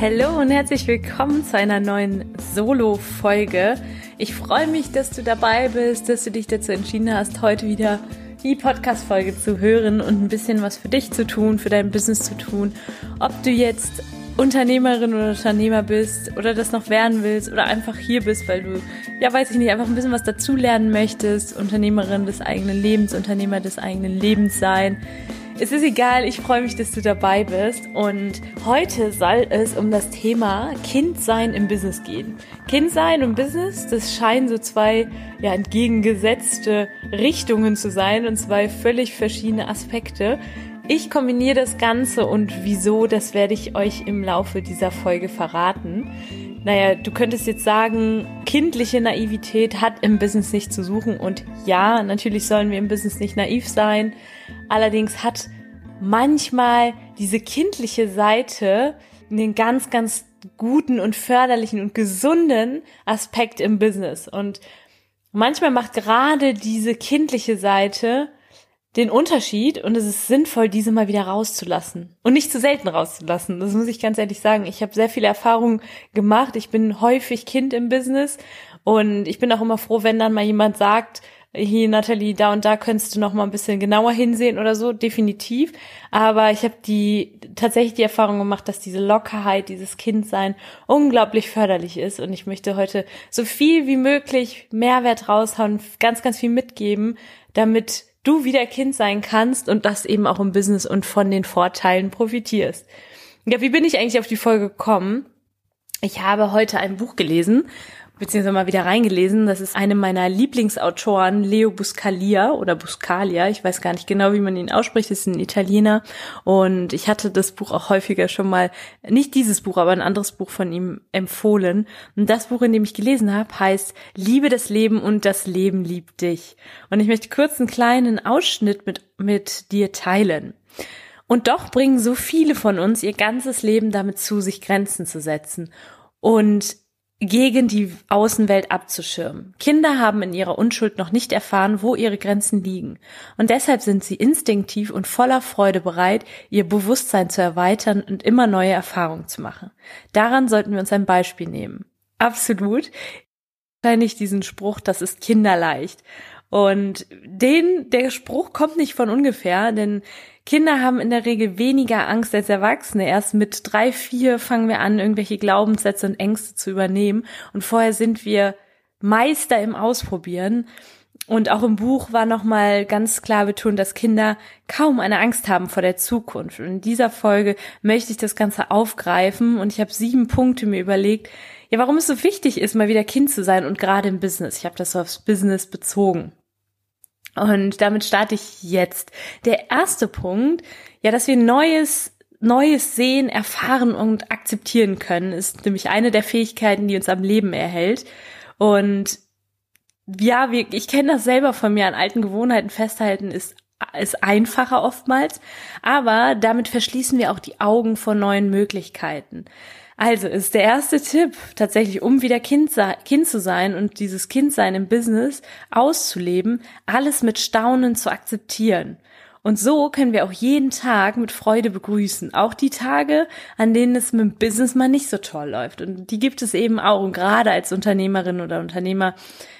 Hallo und herzlich willkommen zu einer neuen Solo-Folge. Ich freue mich, dass du dabei bist, dass du dich dazu entschieden hast, heute wieder die Podcast-Folge zu hören und ein bisschen was für dich zu tun, für dein Business zu tun. Ob du jetzt Unternehmerin oder Unternehmer bist oder das noch werden willst oder einfach hier bist, weil du, ja, weiß ich nicht, einfach ein bisschen was dazulernen möchtest, Unternehmerin des eigenen Lebens, Unternehmer des eigenen Lebens sein es ist egal, ich freue mich, dass du dabei bist. Und heute soll es um das Thema Kindsein im Business gehen. Kindsein und Business, das scheinen so zwei ja, entgegengesetzte Richtungen zu sein und zwei völlig verschiedene Aspekte. Ich kombiniere das Ganze und wieso, das werde ich euch im Laufe dieser Folge verraten. Naja, du könntest jetzt sagen, kindliche Naivität hat im Business nicht zu suchen. Und ja, natürlich sollen wir im Business nicht naiv sein. Allerdings hat manchmal diese kindliche Seite einen ganz, ganz guten und förderlichen und gesunden Aspekt im Business. Und manchmal macht gerade diese kindliche Seite den Unterschied und es ist sinnvoll, diese mal wieder rauszulassen und nicht zu selten rauszulassen. Das muss ich ganz ehrlich sagen. Ich habe sehr viele Erfahrungen gemacht. Ich bin häufig Kind im Business und ich bin auch immer froh, wenn dann mal jemand sagt, hier Natalie, da und da könntest du noch mal ein bisschen genauer hinsehen oder so, definitiv. Aber ich habe die tatsächlich die Erfahrung gemacht, dass diese Lockerheit, dieses Kindsein unglaublich förderlich ist. Und ich möchte heute so viel wie möglich Mehrwert raushauen, ganz, ganz viel mitgeben, damit du wieder Kind sein kannst und das eben auch im Business und von den Vorteilen profitierst. Ja, wie bin ich eigentlich auf die Folge gekommen? Ich habe heute ein Buch gelesen beziehungsweise mal wieder reingelesen. Das ist eine meiner Lieblingsautoren, Leo Buscalia oder Buscalia. Ich weiß gar nicht genau, wie man ihn ausspricht. Das ist ein Italiener. Und ich hatte das Buch auch häufiger schon mal, nicht dieses Buch, aber ein anderes Buch von ihm empfohlen. Und das Buch, in dem ich gelesen habe, heißt Liebe das Leben und das Leben liebt dich. Und ich möchte kurz einen kleinen Ausschnitt mit, mit dir teilen. Und doch bringen so viele von uns ihr ganzes Leben damit zu, sich Grenzen zu setzen. Und gegen die Außenwelt abzuschirmen. Kinder haben in ihrer Unschuld noch nicht erfahren, wo ihre Grenzen liegen. Und deshalb sind sie instinktiv und voller Freude bereit, ihr Bewusstsein zu erweitern und immer neue Erfahrungen zu machen. Daran sollten wir uns ein Beispiel nehmen. Absolut. Wahrscheinlich diesen Spruch, das ist kinderleicht. Und den, der Spruch kommt nicht von ungefähr, denn Kinder haben in der Regel weniger Angst als Erwachsene. Erst mit drei, vier fangen wir an, irgendwelche Glaubenssätze und Ängste zu übernehmen. Und vorher sind wir Meister im Ausprobieren. Und auch im Buch war nochmal ganz klar betont, dass Kinder kaum eine Angst haben vor der Zukunft. Und in dieser Folge möchte ich das Ganze aufgreifen und ich habe sieben Punkte mir überlegt, ja, warum es so wichtig ist, mal wieder Kind zu sein und gerade im Business. Ich habe das so aufs Business bezogen. Und damit starte ich jetzt. Der erste Punkt, ja, dass wir Neues Neues sehen, erfahren und akzeptieren können, ist nämlich eine der Fähigkeiten, die uns am Leben erhält. Und ja, wir, ich kenne das selber von mir, an alten Gewohnheiten festhalten ist, ist einfacher oftmals, aber damit verschließen wir auch die Augen vor neuen Möglichkeiten. Also ist der erste Tipp tatsächlich, um wieder kind, kind zu sein und dieses Kindsein im Business auszuleben, alles mit Staunen zu akzeptieren. Und so können wir auch jeden Tag mit Freude begrüßen. Auch die Tage, an denen es mit dem Business mal nicht so toll läuft. Und die gibt es eben auch. Und gerade als Unternehmerin oder Unternehmer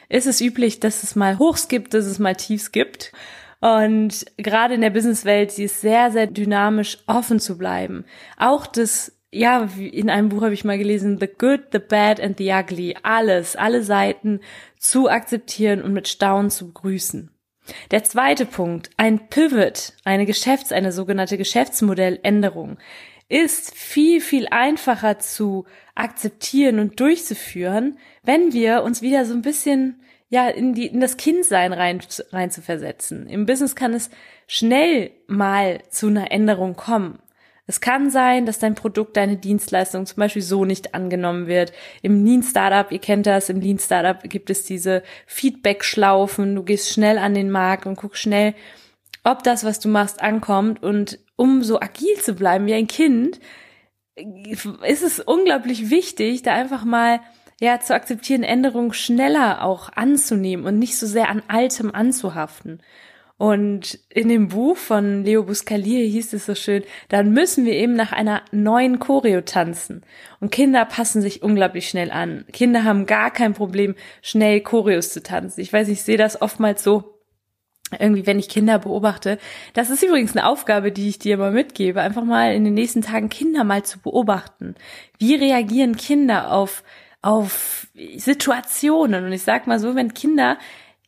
ist es üblich, dass es mal Hochs gibt, dass es mal Tiefs gibt. Und gerade in der Businesswelt, sie ist sehr, sehr dynamisch offen zu bleiben. Auch das ja, in einem Buch habe ich mal gelesen, The Good, The Bad and The Ugly, alles, alle Seiten zu akzeptieren und mit Staunen zu begrüßen. Der zweite Punkt, ein Pivot, eine Geschäfts-, eine sogenannte Geschäftsmodelländerung, ist viel, viel einfacher zu akzeptieren und durchzuführen, wenn wir uns wieder so ein bisschen ja, in, die, in das Kindsein rein, rein zu versetzen. Im Business kann es schnell mal zu einer Änderung kommen. Es kann sein, dass dein Produkt, deine Dienstleistung zum Beispiel so nicht angenommen wird. Im Lean Startup, ihr kennt das, im Lean Startup gibt es diese Feedback-Schlaufen. Du gehst schnell an den Markt und guckst schnell, ob das, was du machst, ankommt. Und um so agil zu bleiben wie ein Kind, ist es unglaublich wichtig, da einfach mal ja zu akzeptieren, Änderungen schneller auch anzunehmen und nicht so sehr an Altem anzuhaften. Und in dem Buch von Leo Buscalier hieß es so schön, dann müssen wir eben nach einer neuen Choreo tanzen. Und Kinder passen sich unglaublich schnell an. Kinder haben gar kein Problem, schnell Choreos zu tanzen. Ich weiß, ich sehe das oftmals so, irgendwie, wenn ich Kinder beobachte. Das ist übrigens eine Aufgabe, die ich dir mal mitgebe, einfach mal in den nächsten Tagen Kinder mal zu beobachten. Wie reagieren Kinder auf, auf Situationen? Und ich sag mal so, wenn Kinder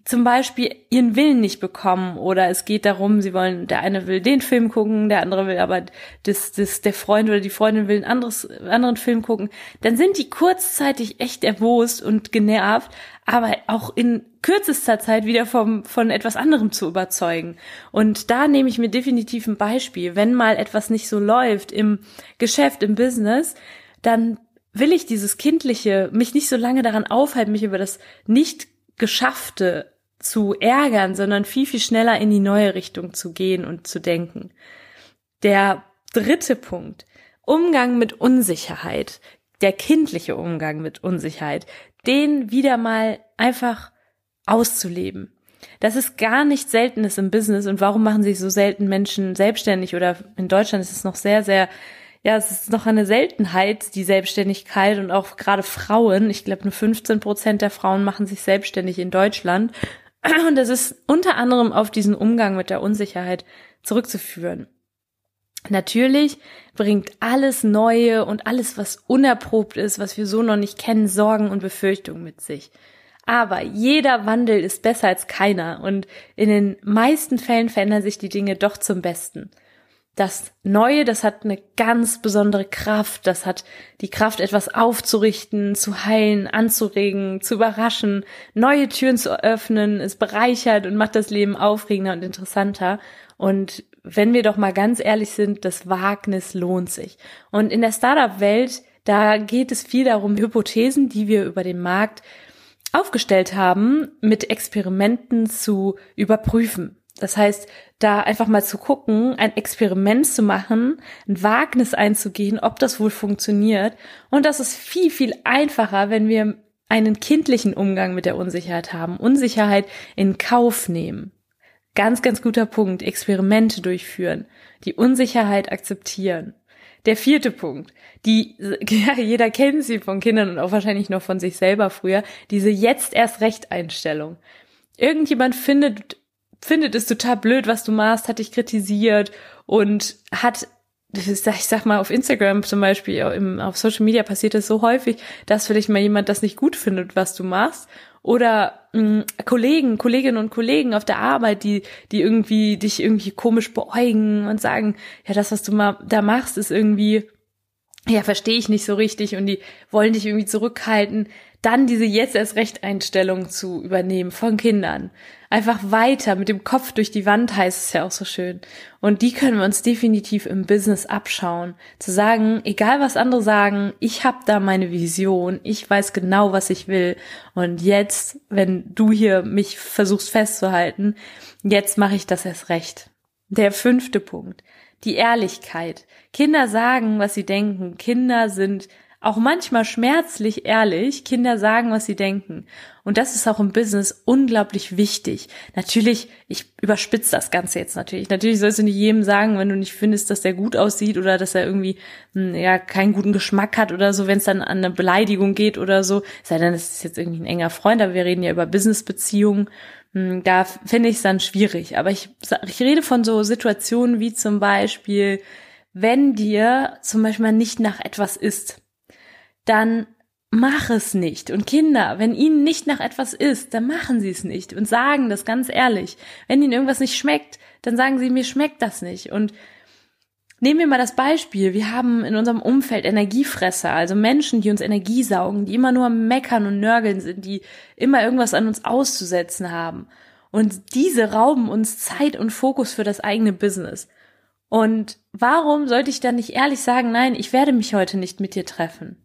zum Beispiel ihren Willen nicht bekommen oder es geht darum, sie wollen, der eine will den Film gucken, der andere will aber das, das, der Freund oder die Freundin will ein anderes, anderen Film gucken, dann sind die kurzzeitig echt erbost und genervt, aber auch in kürzester Zeit wieder vom, von etwas anderem zu überzeugen. Und da nehme ich mir definitiv ein Beispiel. Wenn mal etwas nicht so läuft im Geschäft, im Business, dann will ich dieses Kindliche, mich nicht so lange daran aufhalten, mich über das nicht Geschaffte zu ärgern, sondern viel, viel schneller in die neue Richtung zu gehen und zu denken. Der dritte Punkt. Umgang mit Unsicherheit. Der kindliche Umgang mit Unsicherheit. Den wieder mal einfach auszuleben. Das ist gar nicht Seltenes im Business. Und warum machen sich so selten Menschen selbstständig? Oder in Deutschland ist es noch sehr, sehr, ja, es ist noch eine Seltenheit, die Selbstständigkeit und auch gerade Frauen. Ich glaube, nur 15 Prozent der Frauen machen sich selbstständig in Deutschland. Und das ist unter anderem auf diesen Umgang mit der Unsicherheit zurückzuführen. Natürlich bringt alles Neue und alles, was unerprobt ist, was wir so noch nicht kennen, Sorgen und Befürchtungen mit sich. Aber jeder Wandel ist besser als keiner und in den meisten Fällen verändern sich die Dinge doch zum Besten das Neue, das hat eine ganz besondere Kraft. Das hat die Kraft, etwas aufzurichten, zu heilen, anzuregen, zu überraschen, neue Türen zu öffnen. Es bereichert und macht das Leben aufregender und interessanter. Und wenn wir doch mal ganz ehrlich sind, das Wagnis lohnt sich. Und in der Startup-Welt, da geht es viel darum, Hypothesen, die wir über den Markt aufgestellt haben, mit Experimenten zu überprüfen. Das heißt, da einfach mal zu gucken, ein Experiment zu machen, ein Wagnis einzugehen, ob das wohl funktioniert. Und das ist viel, viel einfacher, wenn wir einen kindlichen Umgang mit der Unsicherheit haben, Unsicherheit in Kauf nehmen. Ganz, ganz guter Punkt, Experimente durchführen, die Unsicherheit akzeptieren. Der vierte Punkt, die, ja, jeder kennt sie von Kindern und auch wahrscheinlich noch von sich selber früher, diese jetzt erst Recht Einstellung. Irgendjemand findet findet es total blöd, was du machst, hat dich kritisiert und hat ich sag mal, auf Instagram zum Beispiel, auf Social Media passiert das so häufig, dass vielleicht mal jemand das nicht gut findet, was du machst. Oder mh, mm, Kollegen, Kolleginnen und Kollegen auf der Arbeit, die, die irgendwie dich irgendwie komisch beäugen und sagen, ja, das, was du mal da machst, ist irgendwie, ja, verstehe ich nicht so richtig und die wollen dich irgendwie zurückhalten dann diese jetzt erst Recht-Einstellung zu übernehmen von Kindern. Einfach weiter mit dem Kopf durch die Wand heißt es ja auch so schön. Und die können wir uns definitiv im Business abschauen. Zu sagen, egal was andere sagen, ich habe da meine Vision, ich weiß genau, was ich will. Und jetzt, wenn du hier mich versuchst festzuhalten, jetzt mache ich das erst recht. Der fünfte Punkt. Die Ehrlichkeit. Kinder sagen, was sie denken. Kinder sind auch manchmal schmerzlich ehrlich. Kinder sagen, was sie denken. Und das ist auch im Business unglaublich wichtig. Natürlich, ich überspitze das Ganze jetzt natürlich. Natürlich sollst du nicht jedem sagen, wenn du nicht findest, dass der gut aussieht oder dass er irgendwie hm, ja keinen guten Geschmack hat oder so, wenn es dann an eine Beleidigung geht oder so. Sei denn, es ist jetzt irgendwie ein enger Freund, aber wir reden ja über Businessbeziehungen. Hm, da finde ich es dann schwierig. Aber ich, ich rede von so Situationen wie zum Beispiel, wenn dir zum Beispiel nicht nach etwas ist dann mach es nicht. Und Kinder, wenn ihnen nicht nach etwas ist, dann machen sie es nicht und sagen das ganz ehrlich. Wenn ihnen irgendwas nicht schmeckt, dann sagen sie, mir schmeckt das nicht. Und nehmen wir mal das Beispiel. Wir haben in unserem Umfeld Energiefresser, also Menschen, die uns Energie saugen, die immer nur Meckern und Nörgeln sind, die immer irgendwas an uns auszusetzen haben. Und diese rauben uns Zeit und Fokus für das eigene Business. Und warum sollte ich dann nicht ehrlich sagen, nein, ich werde mich heute nicht mit dir treffen?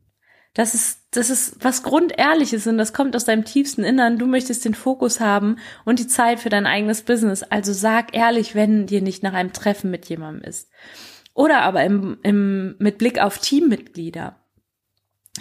Das ist, das ist was Grundehrliches und das kommt aus deinem tiefsten Innern. Du möchtest den Fokus haben und die Zeit für dein eigenes Business. Also sag ehrlich, wenn dir nicht nach einem Treffen mit jemandem ist. Oder aber im, im, mit Blick auf Teammitglieder.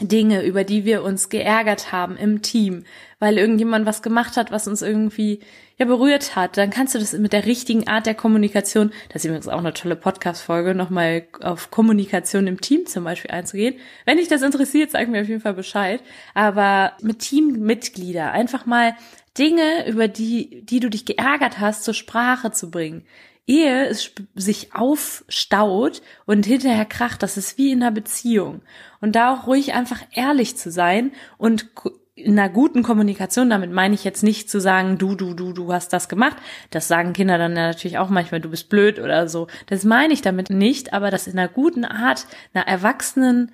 Dinge, über die wir uns geärgert haben im Team, weil irgendjemand was gemacht hat, was uns irgendwie ja berührt hat, dann kannst du das mit der richtigen Art der Kommunikation, das ist übrigens auch eine tolle Podcast-Folge, nochmal auf Kommunikation im Team zum Beispiel einzugehen. Wenn dich das interessiert, sag mir auf jeden Fall Bescheid. Aber mit Teammitglieder einfach mal Dinge, über die, die du dich geärgert hast, zur Sprache zu bringen ehe es sich aufstaut und hinterher kracht, das ist wie in einer Beziehung. Und da auch ruhig einfach ehrlich zu sein und in einer guten Kommunikation, damit meine ich jetzt nicht zu sagen, du, du, du, du hast das gemacht. Das sagen Kinder dann natürlich auch manchmal, du bist blöd oder so. Das meine ich damit nicht, aber das in einer guten Art, einer erwachsenen,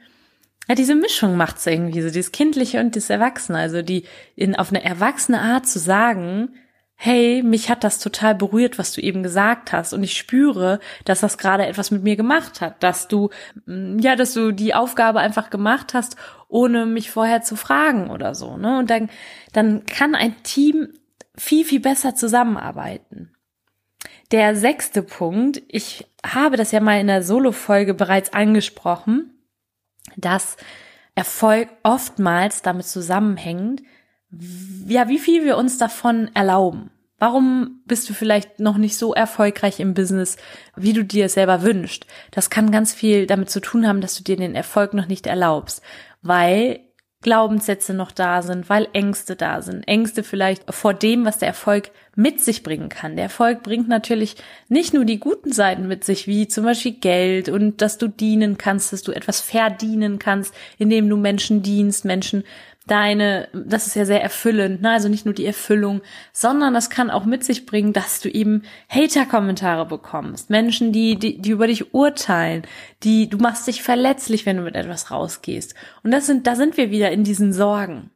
ja, diese Mischung macht's irgendwie, so dieses Kindliche und das Erwachsene. Also die in, auf eine erwachsene Art zu sagen, hey, mich hat das total berührt, was du eben gesagt hast und ich spüre, dass das gerade etwas mit mir gemacht hat, dass du mm, ja, dass du die Aufgabe einfach gemacht hast, ohne mich vorher zu fragen oder so, ne? Und dann dann kann ein Team viel viel besser zusammenarbeiten. Der sechste Punkt, ich habe das ja mal in der Solo Folge bereits angesprochen, dass Erfolg oftmals damit zusammenhängt, ja, wie viel wir uns davon erlauben. Warum bist du vielleicht noch nicht so erfolgreich im Business, wie du dir selber wünschst? Das kann ganz viel damit zu tun haben, dass du dir den Erfolg noch nicht erlaubst, weil Glaubenssätze noch da sind, weil Ängste da sind. Ängste vielleicht vor dem, was der Erfolg mit sich bringen kann. Der Erfolg bringt natürlich nicht nur die guten Seiten mit sich, wie zum Beispiel Geld und dass du dienen kannst, dass du etwas verdienen kannst, indem du Menschen dienst, Menschen deine, das ist ja sehr erfüllend, ne? also nicht nur die Erfüllung, sondern das kann auch mit sich bringen, dass du eben Hater-Kommentare bekommst, Menschen, die, die, die über dich urteilen, die, du machst dich verletzlich, wenn du mit etwas rausgehst. Und das sind, da sind wir wieder in diesen Sorgen,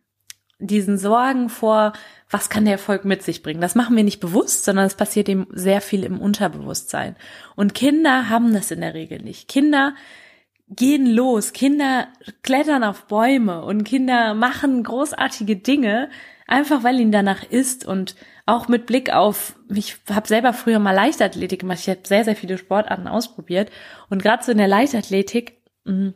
diesen Sorgen vor, was kann der Erfolg mit sich bringen? Das machen wir nicht bewusst, sondern es passiert eben sehr viel im Unterbewusstsein. Und Kinder haben das in der Regel nicht. Kinder gehen los, Kinder klettern auf Bäume und Kinder machen großartige Dinge, einfach weil ihnen danach ist und auch mit Blick auf, ich habe selber früher mal Leichtathletik gemacht, ich habe sehr, sehr viele Sportarten ausprobiert und gerade so in der Leichtathletik mh, mm,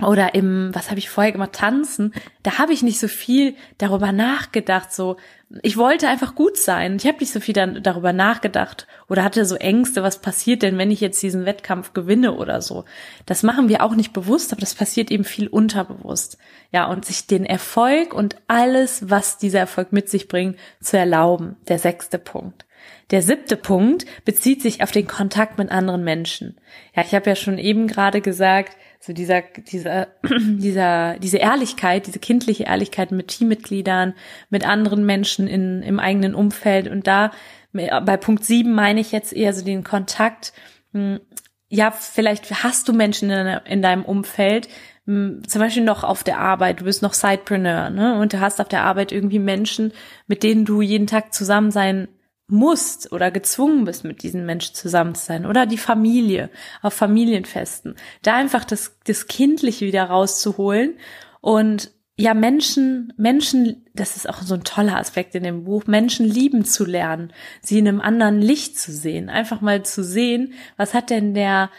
oder im, was habe ich vorher gemacht, tanzen, da habe ich nicht so viel darüber nachgedacht, so ich wollte einfach gut sein. Ich habe nicht so viel dann darüber nachgedacht oder hatte so Ängste, was passiert denn, wenn ich jetzt diesen Wettkampf gewinne oder so. Das machen wir auch nicht bewusst, aber das passiert eben viel unterbewusst. Ja, und sich den Erfolg und alles, was dieser Erfolg mit sich bringt, zu erlauben. Der sechste Punkt. Der siebte Punkt bezieht sich auf den Kontakt mit anderen Menschen. Ja, ich habe ja schon eben gerade gesagt, so dieser, dieser, dieser, diese Ehrlichkeit, diese kindliche Ehrlichkeit mit Teammitgliedern, mit anderen Menschen in, im eigenen Umfeld. Und da bei Punkt sieben meine ich jetzt eher so den Kontakt. Hm, ja, vielleicht hast du Menschen in, in deinem Umfeld, hm, zum Beispiel noch auf der Arbeit, du bist noch Sidepreneur, ne? Und du hast auf der Arbeit irgendwie Menschen, mit denen du jeden Tag zusammen sein musst oder gezwungen bist, mit diesen Menschen zusammen zu sein oder die Familie auf Familienfesten, da einfach das, das Kindliche wieder rauszuholen und ja, Menschen, Menschen, das ist auch so ein toller Aspekt in dem Buch, Menschen lieben zu lernen, sie in einem anderen Licht zu sehen, einfach mal zu sehen, was hat denn der,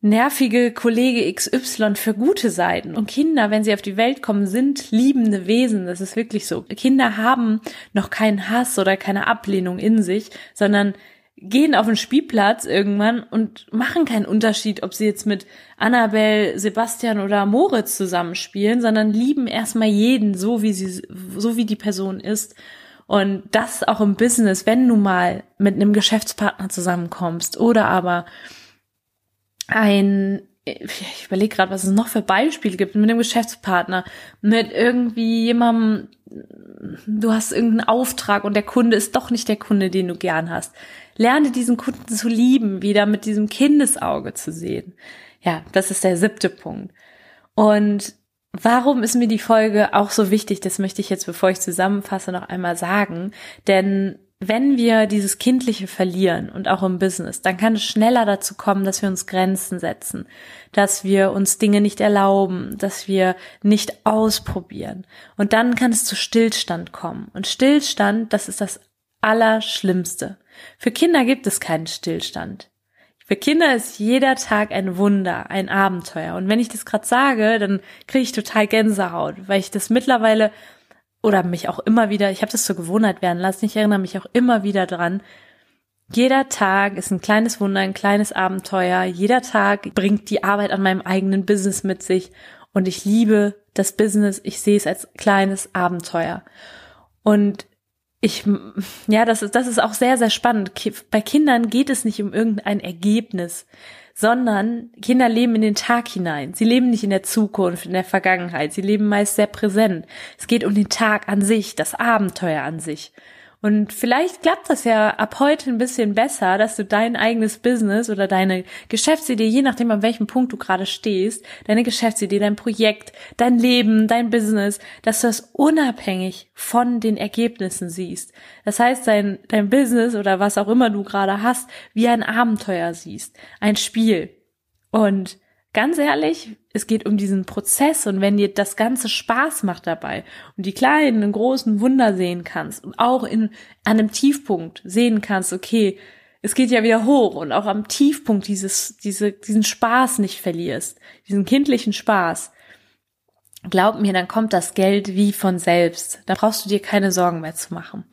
nervige Kollege XY für gute Seiten. Und Kinder, wenn sie auf die Welt kommen, sind liebende Wesen. Das ist wirklich so. Kinder haben noch keinen Hass oder keine Ablehnung in sich, sondern gehen auf den Spielplatz irgendwann und machen keinen Unterschied, ob sie jetzt mit Annabelle, Sebastian oder Moritz zusammenspielen, sondern lieben erstmal jeden so, wie sie, so wie die Person ist. Und das auch im Business, wenn du mal mit einem Geschäftspartner zusammenkommst oder aber ein, ich überlege gerade, was es noch für Beispiele gibt, mit einem Geschäftspartner, mit irgendwie jemandem, du hast irgendeinen Auftrag und der Kunde ist doch nicht der Kunde, den du gern hast. Lerne diesen Kunden zu lieben, wieder mit diesem Kindesauge zu sehen. Ja, das ist der siebte Punkt. Und warum ist mir die Folge auch so wichtig? Das möchte ich jetzt, bevor ich zusammenfasse, noch einmal sagen. Denn wenn wir dieses Kindliche verlieren und auch im Business, dann kann es schneller dazu kommen, dass wir uns Grenzen setzen, dass wir uns Dinge nicht erlauben, dass wir nicht ausprobieren. Und dann kann es zu Stillstand kommen. Und Stillstand, das ist das Allerschlimmste. Für Kinder gibt es keinen Stillstand. Für Kinder ist jeder Tag ein Wunder, ein Abenteuer. Und wenn ich das gerade sage, dann kriege ich total Gänsehaut, weil ich das mittlerweile oder mich auch immer wieder, ich habe das zur Gewohnheit werden lassen, ich erinnere mich auch immer wieder dran, jeder Tag ist ein kleines Wunder, ein kleines Abenteuer. Jeder Tag bringt die Arbeit an meinem eigenen Business mit sich. Und ich liebe das Business. Ich sehe es als kleines Abenteuer. Und ich, ja, das ist, das ist auch sehr, sehr spannend. Bei Kindern geht es nicht um irgendein Ergebnis sondern Kinder leben in den Tag hinein. Sie leben nicht in der Zukunft, in der Vergangenheit. Sie leben meist sehr präsent. Es geht um den Tag an sich, das Abenteuer an sich. Und vielleicht klappt das ja ab heute ein bisschen besser, dass du dein eigenes Business oder deine Geschäftsidee, je nachdem an welchem Punkt du gerade stehst, deine Geschäftsidee, dein Projekt, dein Leben, dein Business, dass du das unabhängig von den Ergebnissen siehst. Das heißt, dein, dein Business oder was auch immer du gerade hast, wie ein Abenteuer siehst, ein Spiel. Und ganz ehrlich, es geht um diesen Prozess und wenn dir das Ganze Spaß macht dabei und die kleinen und großen Wunder sehen kannst und auch in an einem Tiefpunkt sehen kannst, okay, es geht ja wieder hoch und auch am Tiefpunkt dieses, diese, diesen Spaß nicht verlierst, diesen kindlichen Spaß, glaub mir, dann kommt das Geld wie von selbst. Da brauchst du dir keine Sorgen mehr zu machen.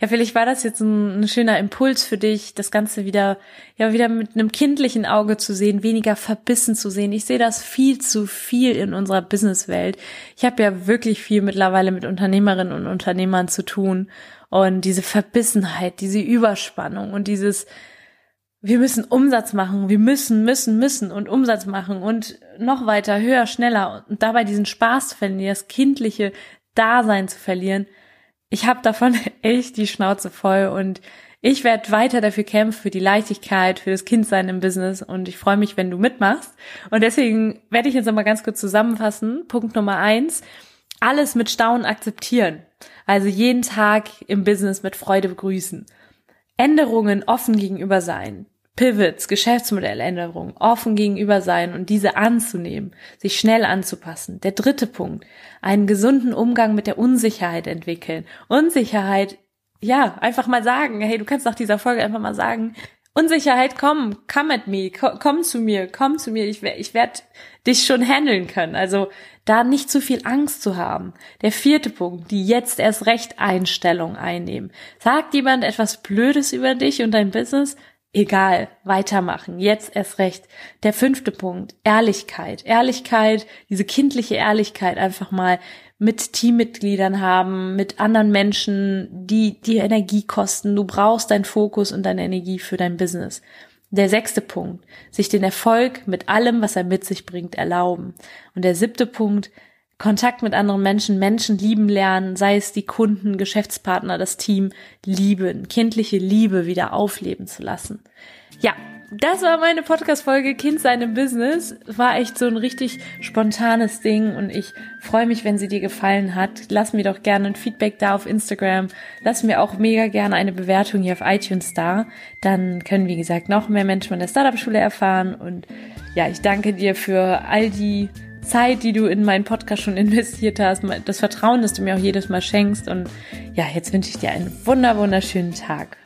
Ja, vielleicht war das jetzt ein, ein, schöner Impuls für dich, das Ganze wieder, ja, wieder mit einem kindlichen Auge zu sehen, weniger verbissen zu sehen. Ich sehe das viel zu viel in unserer Businesswelt. Ich habe ja wirklich viel mittlerweile mit Unternehmerinnen und Unternehmern zu tun. Und diese Verbissenheit, diese Überspannung und dieses, wir müssen Umsatz machen, wir müssen, müssen, müssen und Umsatz machen und noch weiter, höher, schneller und dabei diesen Spaß zu verlieren, das kindliche Dasein zu verlieren. Ich habe davon echt die Schnauze voll und ich werde weiter dafür kämpfen, für die Leichtigkeit, für das Kindsein im Business und ich freue mich, wenn du mitmachst. Und deswegen werde ich jetzt nochmal ganz kurz zusammenfassen. Punkt Nummer eins, alles mit Staunen akzeptieren. Also jeden Tag im Business mit Freude begrüßen. Änderungen offen gegenüber sein. Pivots, Geschäftsmodelländerungen offen gegenüber sein und diese anzunehmen, sich schnell anzupassen. Der dritte Punkt, einen gesunden Umgang mit der Unsicherheit entwickeln. Unsicherheit, ja, einfach mal sagen, hey, du kannst nach dieser Folge einfach mal sagen, Unsicherheit, komm, come at me, komm zu mir, komm zu mir, ich, ich werde dich schon handeln können. Also da nicht zu viel Angst zu haben. Der vierte Punkt, die jetzt erst recht Einstellung einnehmen. Sagt jemand etwas Blödes über dich und dein Business? Egal, weitermachen, jetzt erst recht. Der fünfte Punkt, Ehrlichkeit. Ehrlichkeit, diese kindliche Ehrlichkeit einfach mal mit Teammitgliedern haben, mit anderen Menschen, die dir Energie kosten. Du brauchst deinen Fokus und deine Energie für dein Business. Der sechste Punkt, sich den Erfolg mit allem, was er mit sich bringt, erlauben. Und der siebte Punkt, Kontakt mit anderen Menschen, Menschen lieben lernen, sei es die Kunden, Geschäftspartner, das Team, lieben, kindliche Liebe wieder aufleben zu lassen. Ja, das war meine Podcast-Folge Kind sein im Business. War echt so ein richtig spontanes Ding und ich freue mich, wenn sie dir gefallen hat. Lass mir doch gerne ein Feedback da auf Instagram. Lass mir auch mega gerne eine Bewertung hier auf iTunes da. Dann können, wie gesagt, noch mehr Menschen von der Startup-Schule erfahren und ja, ich danke dir für all die Zeit, die du in meinen Podcast schon investiert hast, das Vertrauen, das du mir auch jedes Mal schenkst. Und ja, jetzt wünsche ich dir einen wunder, wunderschönen Tag.